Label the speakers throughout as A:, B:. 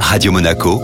A: Radio Monaco,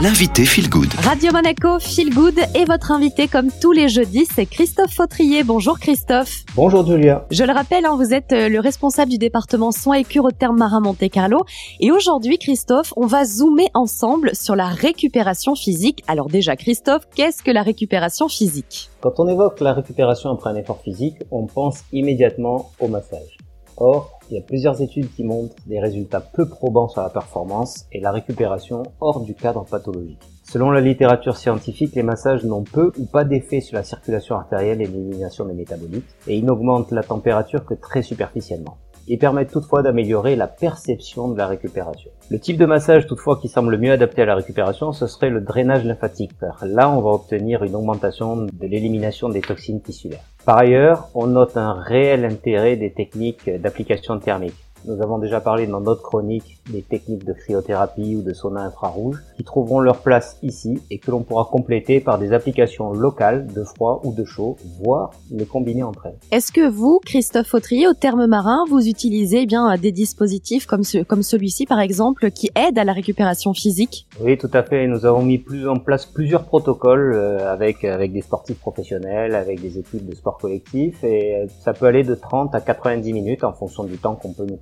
A: l'invité Feel Good.
B: Radio Monaco, Feel Good et votre invité comme tous les jeudis, c'est Christophe Fautrier. Bonjour Christophe.
C: Bonjour Julia.
B: Je le rappelle, hein, vous êtes euh, le responsable du département soins et cure au terme marin Monte Carlo. Et aujourd'hui, Christophe, on va zoomer ensemble sur la récupération physique. Alors déjà, Christophe, qu'est-ce que la récupération physique?
C: Quand on évoque la récupération après un effort physique, on pense immédiatement au massage. Or, il y a plusieurs études qui montrent des résultats peu probants sur la performance et la récupération hors du cadre pathologique. Selon la littérature scientifique, les massages n'ont peu ou pas d'effet sur la circulation artérielle et l'élimination des métabolites, et ils n'augmentent la température que très superficiellement. Ils permettent toutefois d'améliorer la perception de la récupération. Le type de massage toutefois qui semble mieux adapté à la récupération, ce serait le drainage lymphatique, là on va obtenir une augmentation de l'élimination des toxines tissulaires. Par ailleurs, on note un réel intérêt des techniques d'application thermique. Nous avons déjà parlé dans notre chronique des techniques de cryothérapie ou de sauna infrarouge qui trouveront leur place ici et que l'on pourra compléter par des applications locales de froid ou de chaud, voire les combiner entre elles.
B: Est-ce que vous, Christophe Fautrier, au terme marin, vous utilisez eh bien des dispositifs comme, ce, comme celui-ci par exemple qui aident à la récupération physique?
C: Oui, tout à fait. Nous avons mis plus en place plusieurs protocoles euh, avec, avec des sportifs professionnels, avec des équipes de sport collectif et euh, ça peut aller de 30 à 90 minutes en fonction du temps qu'on peut nous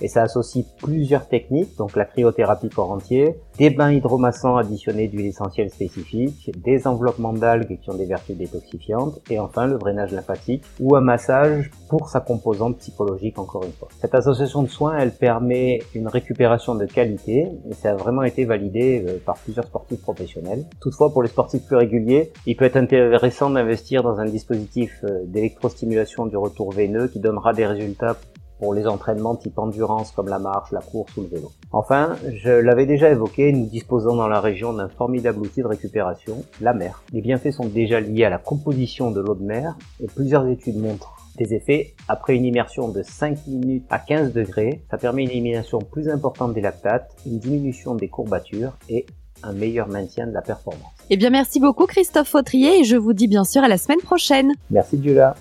C: Et ça associe plusieurs techniques, donc la cryothérapie corps entier, des bains hydromassants additionnés d'huile essentielle spécifique, des enveloppements d'algues qui ont des vertus détoxifiantes, et enfin le drainage lymphatique ou un massage pour sa composante psychologique encore une fois. Cette association de soins, elle permet une récupération de qualité et ça a vraiment été validé euh, par plusieurs sportifs professionnels. Toutefois, pour les sportifs plus réguliers, il peut être intéressant d'investir dans un dispositif euh, d'électrostimulation du retour veineux qui donnera des résultats pour les entraînements type endurance comme la marche, la course ou le vélo. Enfin, je l'avais déjà évoqué, nous disposons dans la région d'un formidable outil de récupération, la mer. Les bienfaits sont déjà liés à la composition de l'eau de mer et plusieurs études montrent des effets après une immersion de 5 minutes à 15 degrés. Ça permet une élimination plus importante des lactates, une diminution des courbatures et un meilleur maintien de la performance.
B: Eh bien, merci beaucoup Christophe Fautrier et je vous dis bien sûr à la semaine prochaine.
C: Merci Julia.